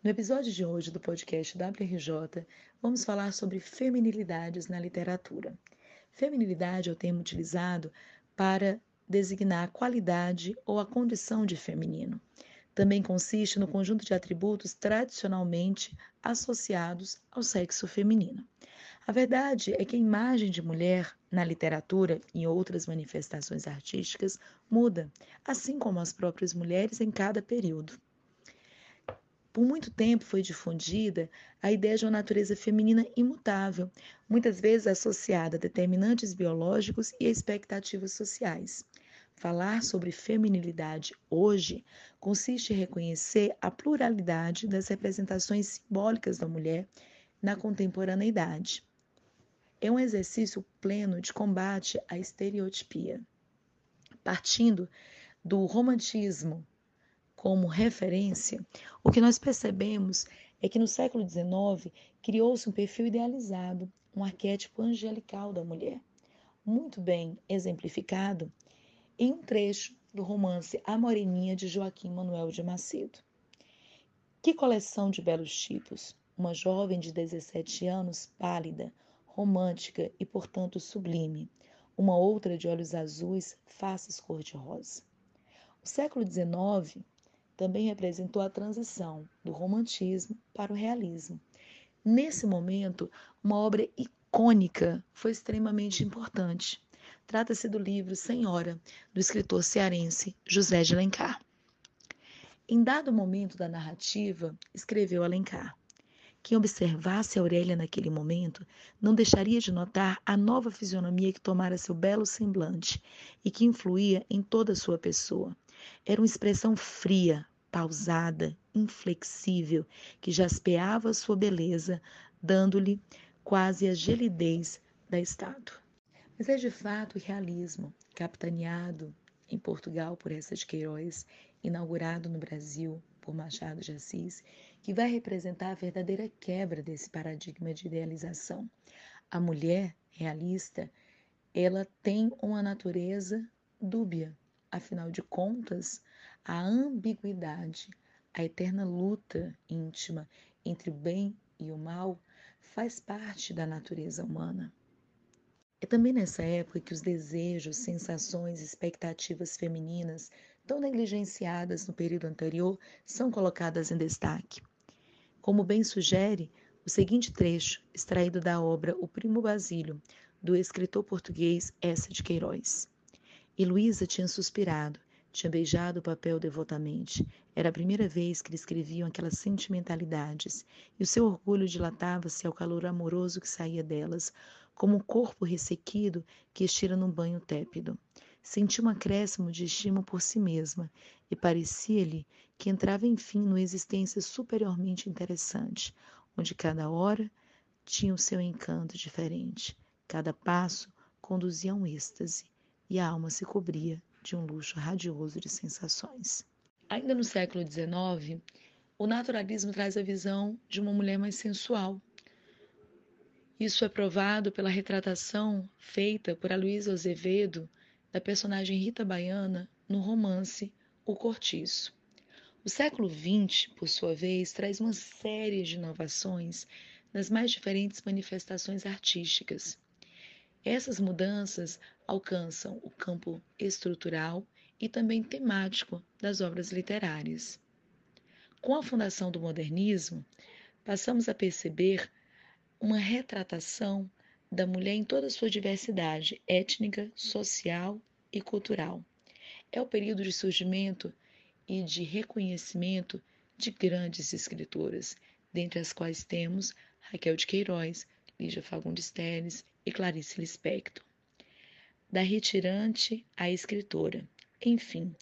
No episódio de hoje do podcast WRJ, vamos falar sobre feminilidades na literatura. Feminilidade é o termo utilizado para designar a qualidade ou a condição de feminino. Também consiste no conjunto de atributos tradicionalmente associados ao sexo feminino. A verdade é que a imagem de mulher na literatura e em outras manifestações artísticas muda, assim como as próprias mulheres em cada período. Por muito tempo foi difundida a ideia de uma natureza feminina imutável, muitas vezes associada a determinantes biológicos e expectativas sociais. Falar sobre feminilidade hoje consiste em reconhecer a pluralidade das representações simbólicas da mulher na contemporaneidade é um exercício pleno de combate à estereotipia. Partindo do romantismo como referência, o que nós percebemos é que no século XIX criou-se um perfil idealizado, um arquétipo angelical da mulher, muito bem exemplificado em um trecho do romance A Moreninha de Joaquim Manuel de Macedo. Que coleção de belos tipos! Uma jovem de 17 anos, pálida, romântica e, portanto, sublime, uma outra de olhos azuis, faces cor-de-rosa. O século XIX também representou a transição do romantismo para o realismo. Nesse momento, uma obra icônica foi extremamente importante. Trata-se do livro Senhora, do escritor cearense José de Alencar. Em dado momento da narrativa, escreveu Alencar: quem observasse Aurélia naquele momento não deixaria de notar a nova fisionomia que tomara seu belo semblante e que influía em toda a sua pessoa. Era uma expressão fria, pausada, inflexível, que jaspeava sua beleza, dando-lhe quase a gelidez da estátua. Mas é de fato o realismo, capitaneado em Portugal por essa de Queiroz, inaugurado no Brasil por Machado de Assis, que vai representar a verdadeira quebra desse paradigma de idealização. A mulher realista, ela tem uma natureza dúbia. Afinal de contas, a ambiguidade, a eterna luta íntima entre o bem e o mal faz parte da natureza humana. É também nessa época que os desejos, sensações, expectativas femininas tão negligenciadas no período anterior, são colocadas em destaque. Como bem sugere o seguinte trecho, extraído da obra O Primo Basílio, do escritor português Essa de Queiroz. E Luísa tinha suspirado, tinha beijado o papel devotamente. Era a primeira vez que lhe escreviam aquelas sentimentalidades, e o seu orgulho dilatava-se ao calor amoroso que saía delas, como um corpo ressequido que estira num banho tépido. Sentiu um acréscimo de estima por si mesma e parecia-lhe que entrava enfim numa existência superiormente interessante, onde cada hora tinha o seu encanto diferente, cada passo conduzia a um êxtase e a alma se cobria de um luxo radioso de sensações. Ainda no século XIX, o naturalismo traz a visão de uma mulher mais sensual. Isso é provado pela retratação feita por Aloysio Azevedo da personagem Rita Baiana no romance O Cortiço. O século XX, por sua vez, traz uma série de inovações nas mais diferentes manifestações artísticas. Essas mudanças alcançam o campo estrutural e também temático das obras literárias. Com a fundação do modernismo, passamos a perceber uma retratação da mulher em toda a sua diversidade étnica, social e cultural. É o período de surgimento e de reconhecimento de grandes escritoras, dentre as quais temos Raquel de Queiroz, Lígia Fagundes Teles e Clarice Lispector. Da retirante à escritora. Enfim,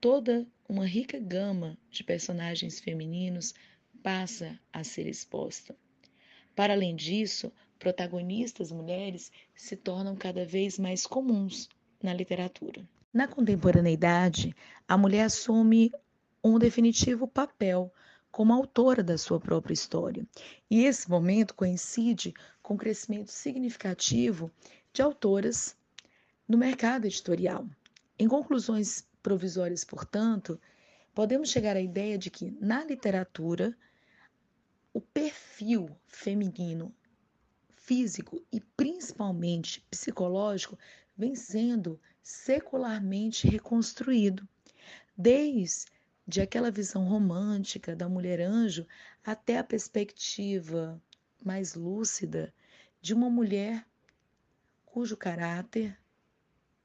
toda uma rica gama de personagens femininos passa a ser exposta. Para além disso, protagonistas mulheres se tornam cada vez mais comuns na literatura. Na contemporaneidade, a mulher assume um definitivo papel como autora da sua própria história. E esse momento coincide com o crescimento significativo de autoras no mercado editorial. Em conclusões provisórias, portanto, podemos chegar à ideia de que na literatura o perfil feminino físico e principalmente psicológico vem sendo secularmente reconstruído, desde aquela visão romântica da mulher anjo até a perspectiva mais lúcida de uma mulher cujo caráter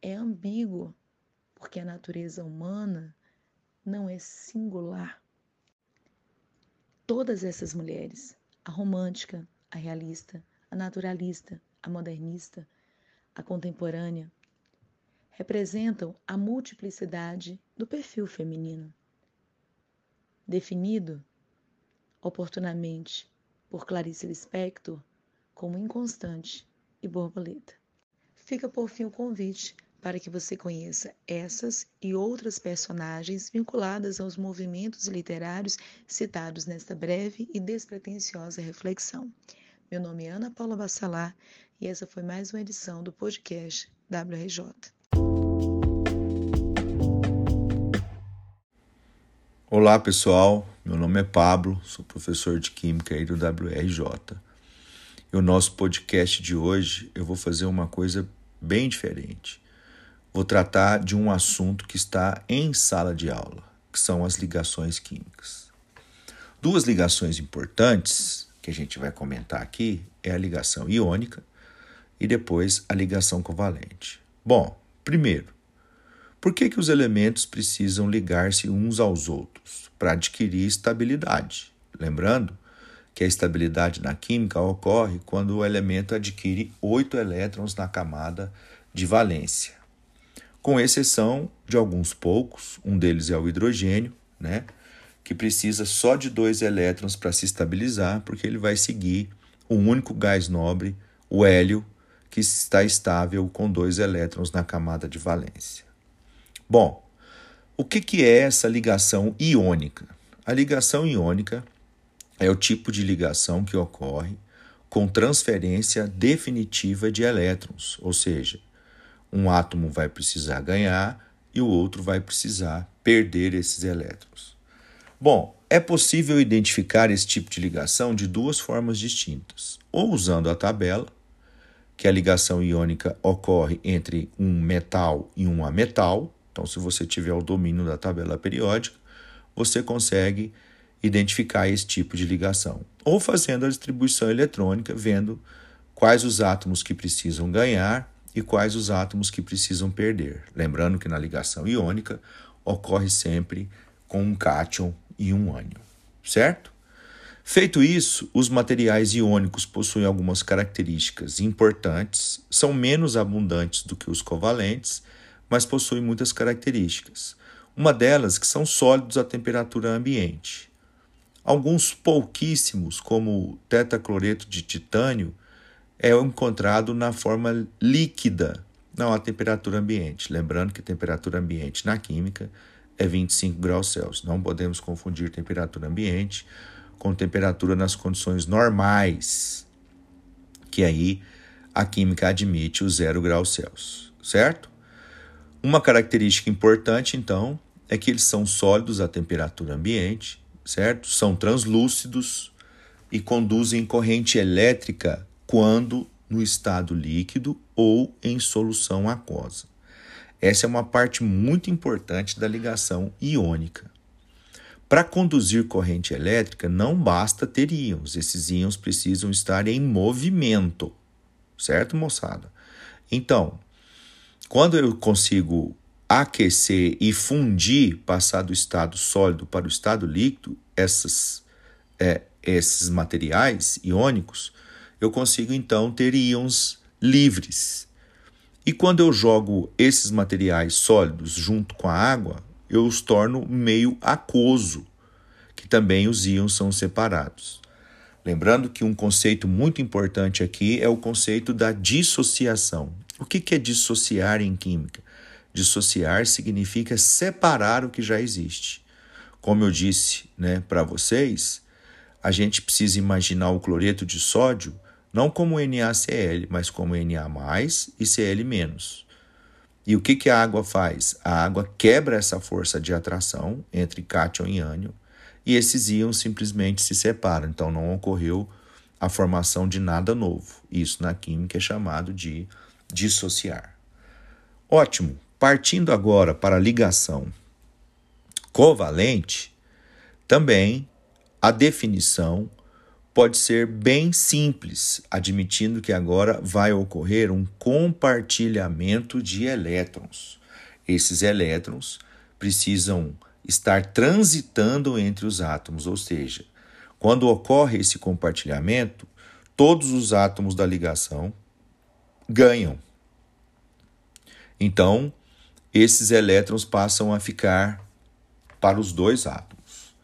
é ambíguo, porque a natureza humana não é singular. Todas essas mulheres, a romântica, a realista, a naturalista, a modernista, a contemporânea, representam a multiplicidade do perfil feminino, definido oportunamente por Clarice Lispector como inconstante e borboleta. Fica por fim o convite para que você conheça essas e outras personagens vinculadas aos movimentos literários citados nesta breve e despretensiosa reflexão. Meu nome é Ana Paula Bassalar e essa foi mais uma edição do podcast WRJ. Olá pessoal, meu nome é Pablo, sou professor de Química aí do WRJ. E o nosso podcast de hoje eu vou fazer uma coisa bem diferente vou tratar de um assunto que está em sala de aula, que são as ligações químicas. Duas ligações importantes que a gente vai comentar aqui é a ligação iônica e depois a ligação covalente. Bom, primeiro, por que, que os elementos precisam ligar-se uns aos outros? Para adquirir estabilidade. Lembrando que a estabilidade na química ocorre quando o elemento adquire oito elétrons na camada de valência com exceção de alguns poucos, um deles é o hidrogênio, né, que precisa só de dois elétrons para se estabilizar, porque ele vai seguir o único gás nobre, o hélio, que está estável com dois elétrons na camada de valência. Bom, o que, que é essa ligação iônica? A ligação iônica é o tipo de ligação que ocorre com transferência definitiva de elétrons, ou seja, um átomo vai precisar ganhar e o outro vai precisar perder esses elétrons. Bom, é possível identificar esse tipo de ligação de duas formas distintas. Ou usando a tabela, que a ligação iônica ocorre entre um metal e um ametal. Então, se você tiver o domínio da tabela periódica, você consegue identificar esse tipo de ligação. Ou fazendo a distribuição eletrônica, vendo quais os átomos que precisam ganhar e quais os átomos que precisam perder. Lembrando que na ligação iônica ocorre sempre com um cátion e um ânion, certo? Feito isso, os materiais iônicos possuem algumas características importantes, são menos abundantes do que os covalentes, mas possuem muitas características. Uma delas que são sólidos à temperatura ambiente. Alguns pouquíssimos, como o tetacloreto de titânio, é encontrado na forma líquida, não a temperatura ambiente. Lembrando que a temperatura ambiente na química é 25 graus Celsius. Não podemos confundir temperatura ambiente com temperatura nas condições normais, que aí a química admite o zero graus Celsius, certo? Uma característica importante, então, é que eles são sólidos à temperatura ambiente, certo? São translúcidos e conduzem corrente elétrica quando no estado líquido ou em solução aquosa. Essa é uma parte muito importante da ligação iônica. Para conduzir corrente elétrica, não basta ter íons, esses íons precisam estar em movimento, certo, moçada? Então, quando eu consigo aquecer e fundir, passar do estado sólido para o estado líquido, essas, é, esses materiais iônicos, eu consigo então ter íons livres. E quando eu jogo esses materiais sólidos junto com a água, eu os torno meio aquoso, que também os íons são separados. Lembrando que um conceito muito importante aqui é o conceito da dissociação. O que é dissociar em química? Dissociar significa separar o que já existe. Como eu disse né, para vocês, a gente precisa imaginar o cloreto de sódio não como NaCl, mas como Na e Cl-. E o que, que a água faz? A água quebra essa força de atração entre cátion e ânion e esses íons simplesmente se separam. Então não ocorreu a formação de nada novo. Isso na química é chamado de dissociar. Ótimo. Partindo agora para a ligação covalente, também a definição pode ser bem simples, admitindo que agora vai ocorrer um compartilhamento de elétrons. Esses elétrons precisam estar transitando entre os átomos, ou seja, quando ocorre esse compartilhamento, todos os átomos da ligação ganham. Então, esses elétrons passam a ficar para os dois átomos.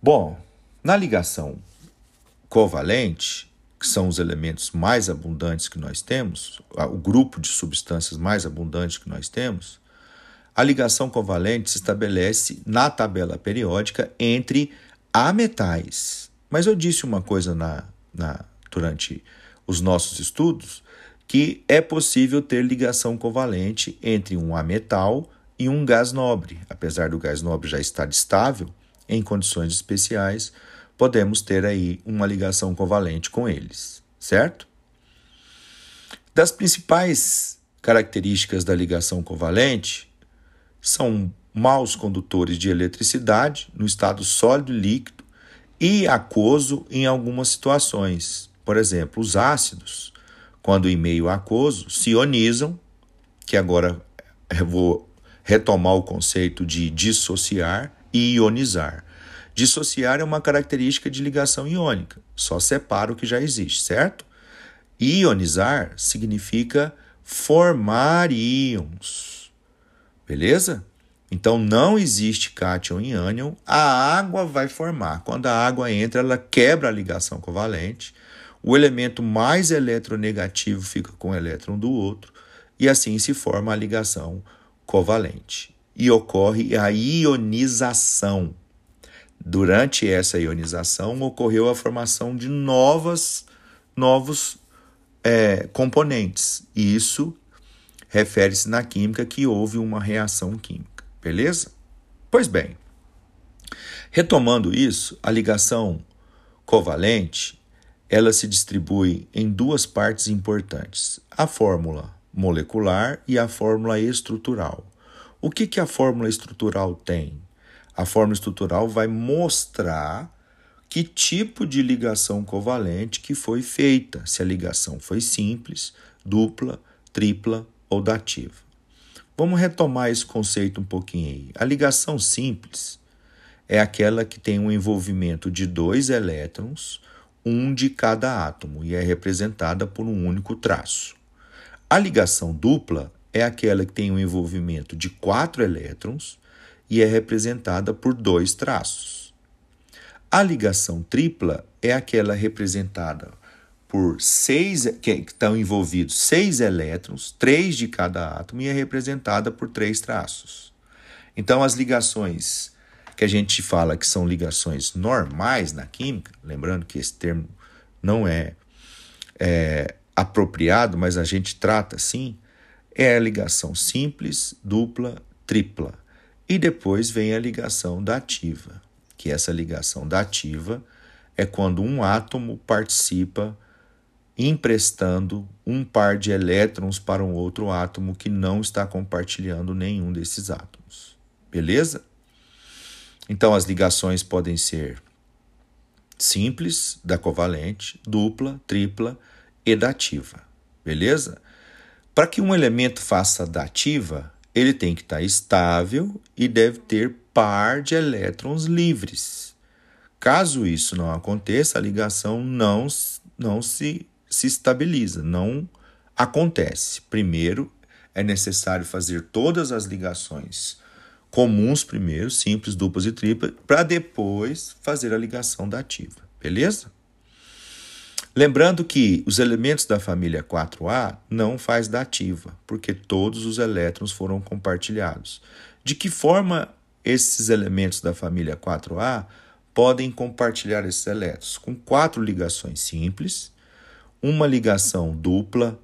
Bom, na ligação covalente, que são os elementos mais abundantes que nós temos, o grupo de substâncias mais abundante que nós temos, a ligação covalente se estabelece na tabela periódica entre ametais. Mas eu disse uma coisa na, na, durante os nossos estudos, que é possível ter ligação covalente entre um ametal e um gás nobre. Apesar do gás nobre já estar estável, em condições especiais, podemos ter aí uma ligação covalente com eles, certo? Das principais características da ligação covalente são maus condutores de eletricidade no estado sólido e líquido e aquoso em algumas situações. Por exemplo, os ácidos, quando em meio aquoso, se ionizam, que agora eu vou retomar o conceito de dissociar e ionizar. Dissociar é uma característica de ligação iônica, só separa o que já existe, certo? Ionizar significa formar íons. Beleza? Então não existe cátion e ânion, a água vai formar. Quando a água entra, ela quebra a ligação covalente. O elemento mais eletronegativo fica com o elétron do outro e assim se forma a ligação covalente. E ocorre a ionização. Durante essa ionização ocorreu a formação de novas, novos é, componentes. E isso refere-se na química que houve uma reação química. Beleza? Pois bem, retomando isso, a ligação covalente ela se distribui em duas partes importantes: a fórmula molecular e a fórmula estrutural. O que, que a fórmula estrutural tem? A fórmula estrutural vai mostrar que tipo de ligação covalente que foi feita, se a ligação foi simples, dupla, tripla ou dativa. Vamos retomar esse conceito um pouquinho aí. A ligação simples é aquela que tem um envolvimento de dois elétrons, um de cada átomo, e é representada por um único traço. A ligação dupla é aquela que tem um envolvimento de quatro elétrons e é representada por dois traços. A ligação tripla é aquela representada por seis, que estão envolvidos seis elétrons, três de cada átomo, e é representada por três traços. Então, as ligações que a gente fala que são ligações normais na química, lembrando que esse termo não é, é apropriado, mas a gente trata assim, é a ligação simples, dupla, tripla. E depois vem a ligação dativa, que essa ligação dativa é quando um átomo participa emprestando um par de elétrons para um outro átomo que não está compartilhando nenhum desses átomos. Beleza? Então as ligações podem ser simples, da covalente, dupla, tripla e dativa. Beleza? Para que um elemento faça dativa, ele tem que estar tá estável e deve ter par de elétrons livres. Caso isso não aconteça, a ligação não, não se se estabiliza, não acontece. Primeiro, é necessário fazer todas as ligações comuns primeiro, simples, duplas e triplas, para depois fazer a ligação da ativa, beleza? Lembrando que os elementos da família 4A não faz dativa, porque todos os elétrons foram compartilhados. De que forma esses elementos da família 4A podem compartilhar esses elétrons? Com quatro ligações simples, uma ligação dupla,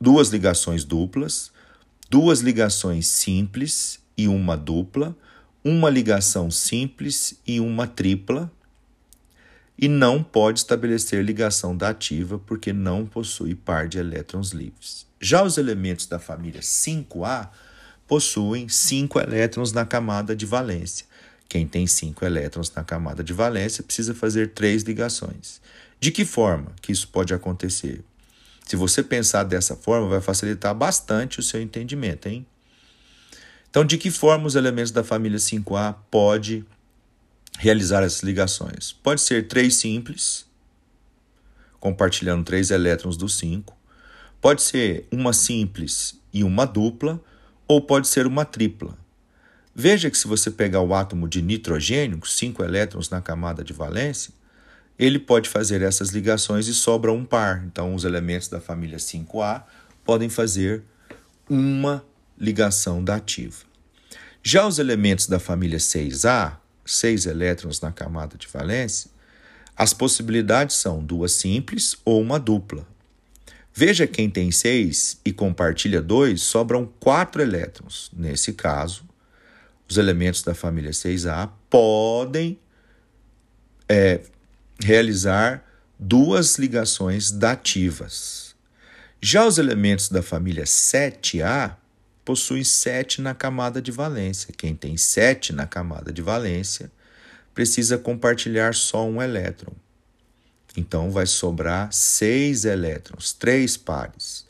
duas ligações duplas, duas ligações simples e uma dupla, uma ligação simples e uma tripla, e não pode estabelecer ligação dativa porque não possui par de elétrons livres. Já os elementos da família 5A possuem 5 elétrons na camada de valência. Quem tem 5 elétrons na camada de valência precisa fazer três ligações. De que forma que isso pode acontecer? Se você pensar dessa forma, vai facilitar bastante o seu entendimento, hein? Então, de que forma os elementos da família 5A pode realizar essas ligações? Pode ser três simples, compartilhando três elétrons do 5. Pode ser uma simples e uma dupla, ou pode ser uma tripla. Veja que se você pegar o átomo de nitrogênio, cinco elétrons na camada de valência, ele pode fazer essas ligações e sobra um par. Então, os elementos da família 5A podem fazer uma ligação dativa. Já os elementos da família 6A, seis elétrons na camada de valência, as possibilidades são duas simples ou uma dupla. Veja quem tem seis e compartilha dois, sobram quatro elétrons. Nesse caso, os elementos da família 6A podem é, realizar duas ligações dativas. Já os elementos da família 7A possuem 7 na camada de valência. Quem tem 7 na camada de valência precisa compartilhar só um elétron. Então vai sobrar 6 elétrons, 3 pares.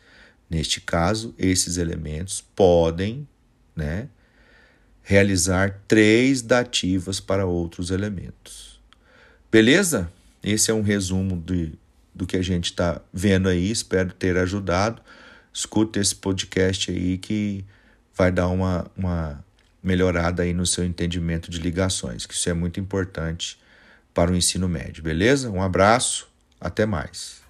Neste caso, esses elementos podem né, realizar três dativas para outros elementos. Beleza? Esse é um resumo de, do que a gente está vendo aí. Espero ter ajudado. Escuta esse podcast aí que vai dar uma, uma melhorada aí no seu entendimento de ligações, que isso é muito importante para o ensino médio, beleza? Um abraço, até mais.